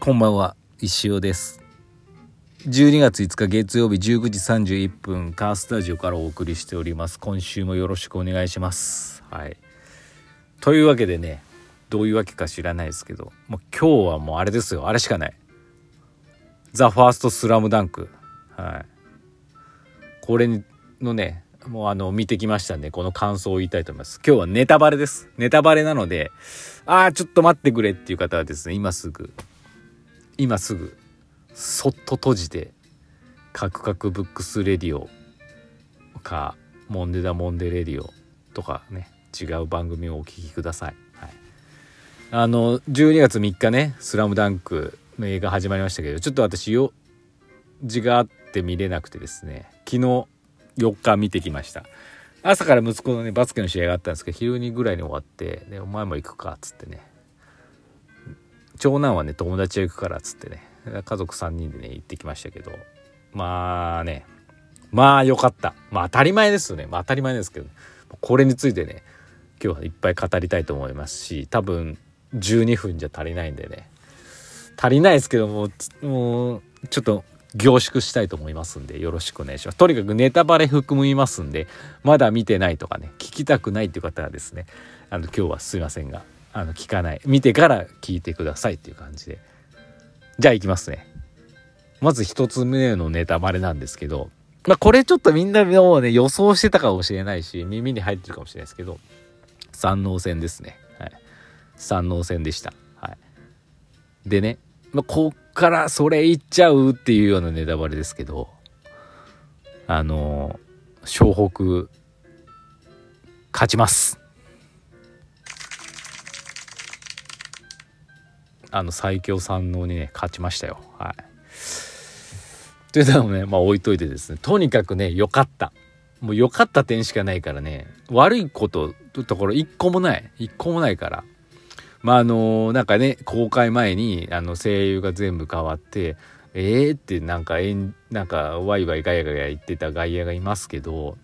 こんばんは石尾です。12月5日月曜日19時31分カースタジオからお送りしております。今週もよろしくお願いします。はい。というわけでねどういうわけか知らないですけどもう今日はもうあれですよ。あれしかない。ザ・ファーストスラムダンク。はい。これのねもうあの見てきましたんでこの感想を言いたいと思います。今日はネタバレです。ネタバレなのでああちょっと待ってくれっていう方はですね今すぐ今すぐそっと閉じてカクカクブックスレディオかモンデダモンデレディオとかね違う番組をお聴きください、はい、あの12月3日ね「スラムダンクの映画始まりましたけどちょっと私よ字があって見れなくてですね昨日4日見てきました。朝から息子のねバスケの試合があったんですけど昼にぐらいに終わって「でお前も行くか」っつってね。長男はね友達が行くからっつってね。家族3人でね行ってきましたけど。まあね。まあよかった。まあ当たり前ですよね。まあ当たり前ですけどこれについてね今日はいっぱい語りたいと思いますし多分12分じゃ足りないんでね。足りないですけどももうちょっと凝縮したいと思いますんでよろしくお願いします。とにかくネタバレ含みますんでまだ見てないとかね聞きたくないっていう方はですねあの今日はすいませんがあの聞かない。見てから聞いてくださいっていう感じで。じゃあいきますね。まず一つ目のネタバレなんですけど。まあこれちょっとみんなもうね予想してたかもしれないし耳に入ってるかもしれないですけど。山王戦ですね。はい。山王戦でした。はい。でねまあ、こっからそれ言っちゃうっていうようなネタバレですけど。あの湘北勝ちます。あの最強三能にね勝ちましたよ。はい。というのもねまあ置いといてですねとにかくね良かった。もう良かった点しかないからね悪いことところ一個もない。一個もないから。まああのなんかね公開前にあの声優が全部変わってえーってなんかえんなんかワイワイガヤガヤ言ってた外野がいますけど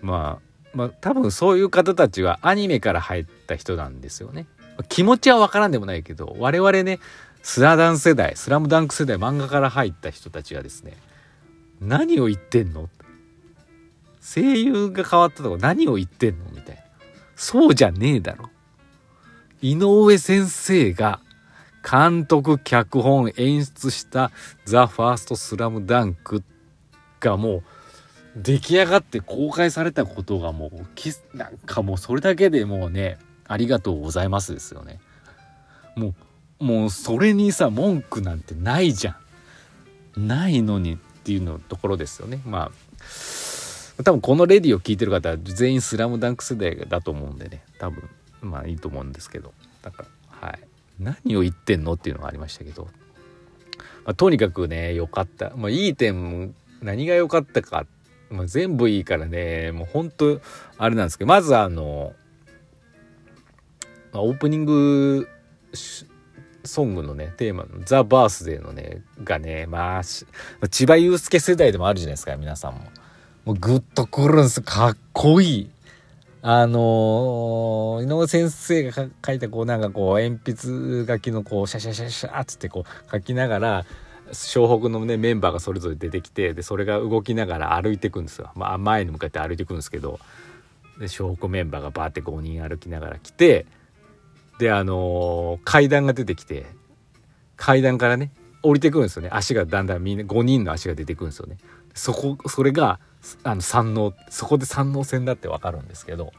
まあまあ多分そういう方たちはアニメから入った人なんですよね。気持ちはわからんでもないけど我々ねスラダン世代スラムダンク世代漫画から入った人たちはですね何を言ってんの？声優が変わったとか何を言ってんの？みたいな。そうじゃねえだろ。井上先生が監督脚本演出した「ザ・ファーストスラムダンクがもう出来上がって公開されたことがもうなんかもうそれだけでもうねありがとうございますですよね。もうもうそれにさ文句なんてないじゃん。ないのにっていうのところですよね。まあ多分このレディを聞いてる方は全員スラムダンク世代だと思うんでね。多分まあいいと思うんですけど。だからはい。何を言ってんのっていうのがありましたけど、まあ、とにかくね良かった、まあ、いい点何が良かったか、まあ、全部いいからね。もうほんとあれなんですけど。まずあの、まあ、オープニングソングのねテーマの「ザ・バースデーのねがねまあ千葉雄介世代でもあるじゃないですか皆さんも。もうグッとくるんです。かっこいい。あのー、井上先生が書いたこうなんかこう鉛筆書きのこうシャシャシャシャっつってこう書きながら湘北のねメンバーがそれぞれ出てきてでそれが動きながら歩いていくんですよ、まあ、前に向かって歩いていくんですけど。で湘北メンバーがバーって5人歩きながら来てであのー、階段が出てきて階段からね降りてくるんですよね。足がだんだんみんな5人の足が出てくるんですよね。そこそれがあの山王そこで山王戦だって分かるんですけど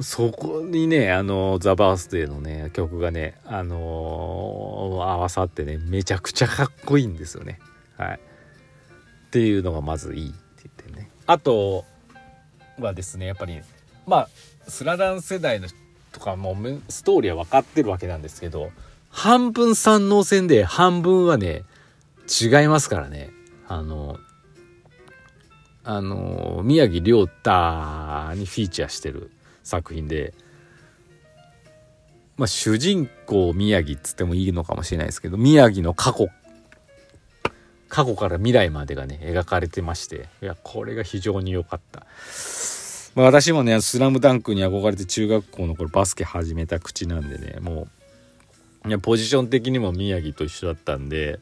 そこにねあのザ・バースデーのね曲がねあのー、合わさってねめちゃくちゃかっこいいんですよね。はい。っていうのがまずいいって言ってね。あとはですねやっぱりまあスラダン世代のとかもうストーリーは分かってるわけなんですけど半分山王戦で半分はね違いますからねあのあの宮城亮太にフィーチャーしてる作品で、まあ、主人公宮城っつってもいいのかもしれないですけど宮城の過去過去から未来までがね描かれてましていやこれが非常に良かった。まあ、私もね「スラムダンクに憧れて中学校の頃バスケ始めた口なんでねもういやポジション的にも宮城と一緒だったんで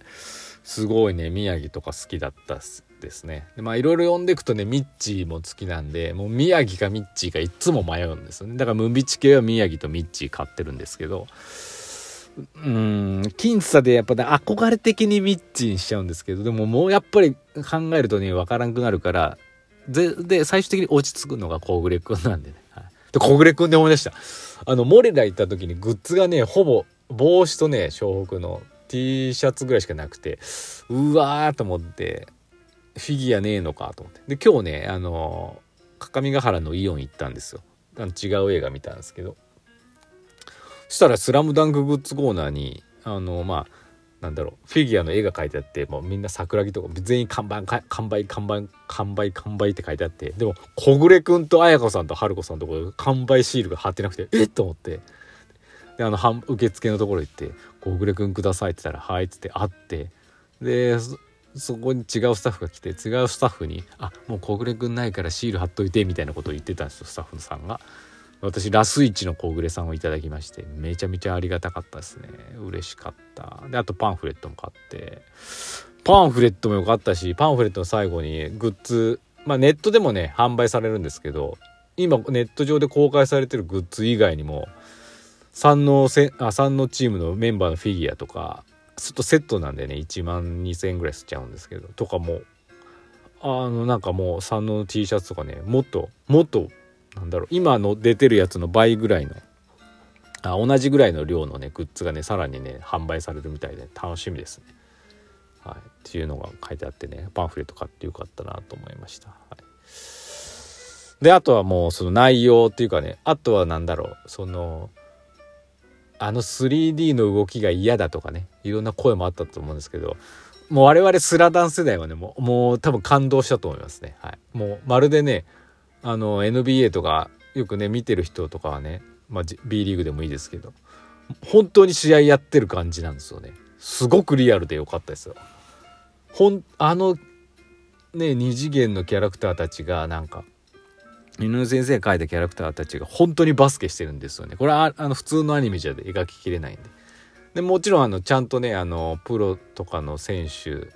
すごいね宮城とか好きだったですね。でまあいろいろ読んでいくとねミッチーも好きなんでもう宮城かミッチーかいつも迷うんですよね。だからムビチ系は宮城とミッチー買ってるんですけど。うん僅差でやっぱね憧れ的にミッチーにしちゃうんですけどでももうやっぱり考えるとね分からんくなるからでで最終的に落ち着くのが小暮君なんでね、はい、で小暮君で思い出した。あのモレラ行った時にグッズがねほぼ帽子とね湘北の T シャツぐらいしかなくてうわーと思ってフィギュアねえのかと思って。で今日ねあの各務原のイオン行ったんですよ。違う映画見たんですけど。そしたら「スラムダンクグッズコーナーにあのまあなんだろうフィギュアの絵が描いてあってもうみんな桜木とか全員看板完売完売完売完売って書いてあってでも小暮君と綾子さんと春子さんのところ完売シールが貼ってなくてえっと思ってであの受付のところ行って「小暮君ください」って言ったら「はい」っつって会ってでそこに違うスタッフが来て違うスタッフに「あもう小暮君ないからシール貼っといて」みたいなことを言ってたんですよスタッフさんが。私ラスイチの小暮さんをいただきましてめちゃめちゃありがたかったですね。嬉しかった。であとパンフレットも買って。パンフレットも良かったしパンフレットの最後にグッズまあネットでもね販売されるんですけど今ネット上で公開されてるグッズ以外にも三のせあ三のチームのメンバーのフィギュアとかちょっとセットなんでね1万2,000円ぐらいしちゃうんですけどとかもあのなんかもう三の T シャツとかねもっともっとなんだろう今の出てるやつの倍ぐらいのあ同じぐらいの量のねグッズがねさらにね販売されるみたいで楽しみですね。はい、っていうのが書いてあってねパンフレット買ってよかったなと思いました。はい、であとはもうその内容っていうかねあとは何だろうそのあの 3D の動きが嫌だとかねいろんな声もあったと思うんですけどもう我々スラダン世代はねもうもう多分感動したと思いますね。はい、もうまるでねあの NBA とかよくね見てる人とかはね、まあ、B リーグでもいいですけど本当に試合やってる感じなんですよね。すごくリアルでよかったですよ。ほんあのね二次元のキャラクターたちがなんか犬の先生が描いたキャラクターたちが本当にバスケしてるんですよね。これはあの普通のアニメじゃ描ききれないんで。でもちろんあのちゃんとねあのプロとかの選手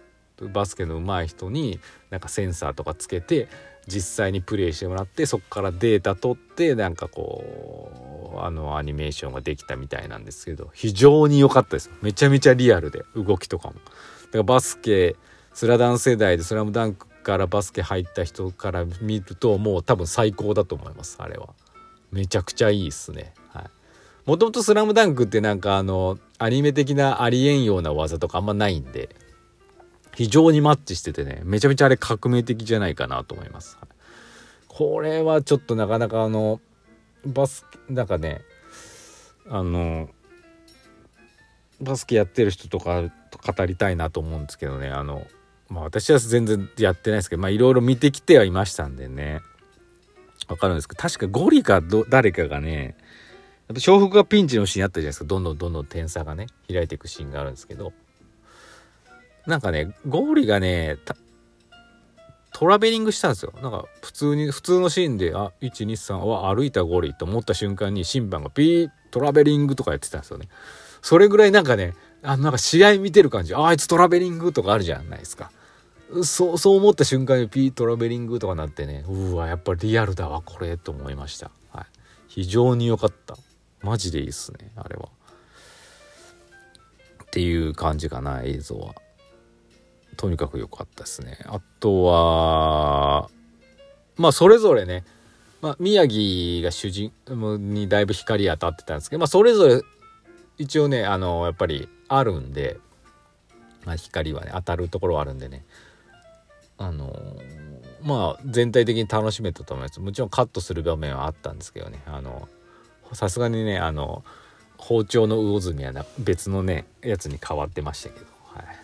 バスケの上手い人になんかセンサーとかつけて実際にプレイしてもらってそこからデータ取ってなんかこうあのアニメーションができたみたいなんですけど非常に良かったです。めちゃめちゃリアルで動きとかも。だからバスケスラダン世代で「スラムダンクからバスケ入った人から見るともう多分最高だと思いますあれは。めちゃくちゃいいっすね。はい。もともと「スラムダンクってなんかあのアニメ的なありえんような技とかあんまないんで非常にマッチしててねめちゃめちゃあれ革命的じゃないかなと思います。これはちょっとなかなかあのバスなんかねあのバスケやってる人とかと語りたいなと思うんですけどねあのまあ私は全然やってないですけどまあいろいろ見てきてはいましたんでね。わかるんですけど確かゴリかど、誰かがねやっぱ湘北がピンチのシーンあったじゃないですか。どんどんどんどん点差がね開いていくシーンがあるんですけど。なんかね、ゴーリがね、トラベリングしたんですよ。なんか普通に、普通のシーンで、あ、1、2、3は歩いたゴーリと思った瞬間に審判がピー、トラベリングとかやってたんですよね。それぐらいなんかね、あのなんか試合見てる感じ、ああいつトラベリングとかあるじゃないですか。そう、そう思った瞬間にピー、トラベリングとかなってね、うわ、やっぱリアルだわ、これ、と思いました。はい。非常に良かった。マジでいいっすね、あれは。っていう感じかな、映像は。とにかく良かったですね。あとは、まあそれぞれね、まあ、宮城が主人公にだいぶ光当たってたんですけど、まあ、それぞれ一応ねあのやっぱりあるんで、まあ、光はね当たるところはあるんでね。あのまあ全体的に楽しめたと思います。もちろんカットする場面はあったんですけどね。あのさすがにねあの包丁の魚住は別のねやつに変わってましたけど。はい。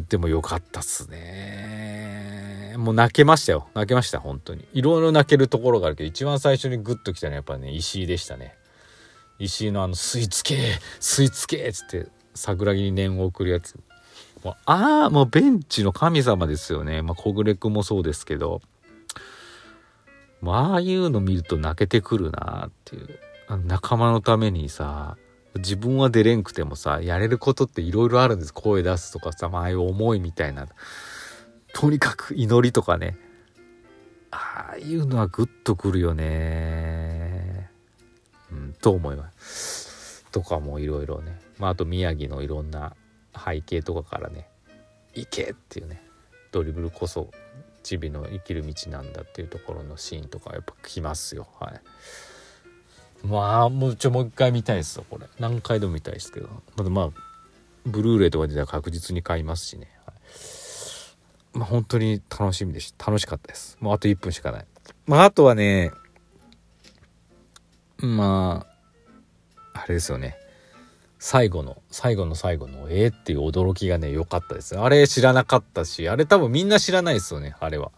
でもよかったっすね。もう泣けましたよ。泣けました、本当に。いろいろ泣けるところがあるけど、一番最初にグッときたのはやっぱね、石井でしたね。石井のあの、吸い付け吸い付けっつって、桜木に念を送るやつ。もうああ、もうベンチの神様ですよね。まあ、小暮君もそうですけど、あ、ああいうの見ると泣けてくるなっていう。仲間のためにさ、自分は出れんくてもさやれることっていろいろあるんです。声出すとかさ、まああいう思いみたいな。とにかく祈りとかね。ああいうのはグッとくるよね。うんと思います。とかもいろいろね。まああと宮城のいろんな背景とかからね。行けっていうね。ドリブルこそチビの生きる道なんだっていうところのシーンとかやっぱ来ますよ。はい。まあもうちょもう一回見たいですよこれ。何回でも見たいですけど。まだまあブルーレイとかでは確実に買いますしね、はい、まあ本当に楽しみでした楽しかったです。もうあと1分しかない。まああとはねまああれですよね。最後の最後の最後のえー、っていう驚きがね良かったです。あれ知らなかったしあれ多分みんな知らないですよねあれは。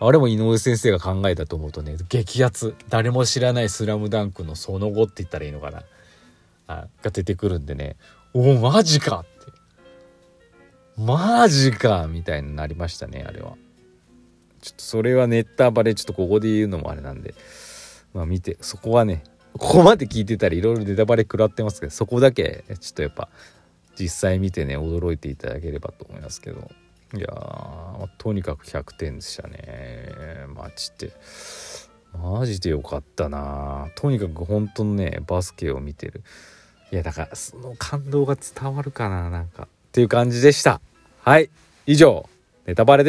あれも井上先生が考えたと思うとね激アツ。誰も知らない「スラムダンクのその後って言ったらいいのかな。あが出てくるんでね。おおマジかって。マジかみたいになりましたねあれは。ちょっとそれはネタバレちょっとここで言うのもあれなんで。まあ見てそこはねここまで聞いてたらいろいろネタバレ食らってますけどそこだけちょっとやっぱ実際見てね驚いていただければと思いますけど。いやとにかく100点でしたね。マジで。マジでよかったな。とにかく本当にねバスケを見てる。いやだからその感動が伝わるかななんか。っていう感じでした。はい。以上。ネタバレで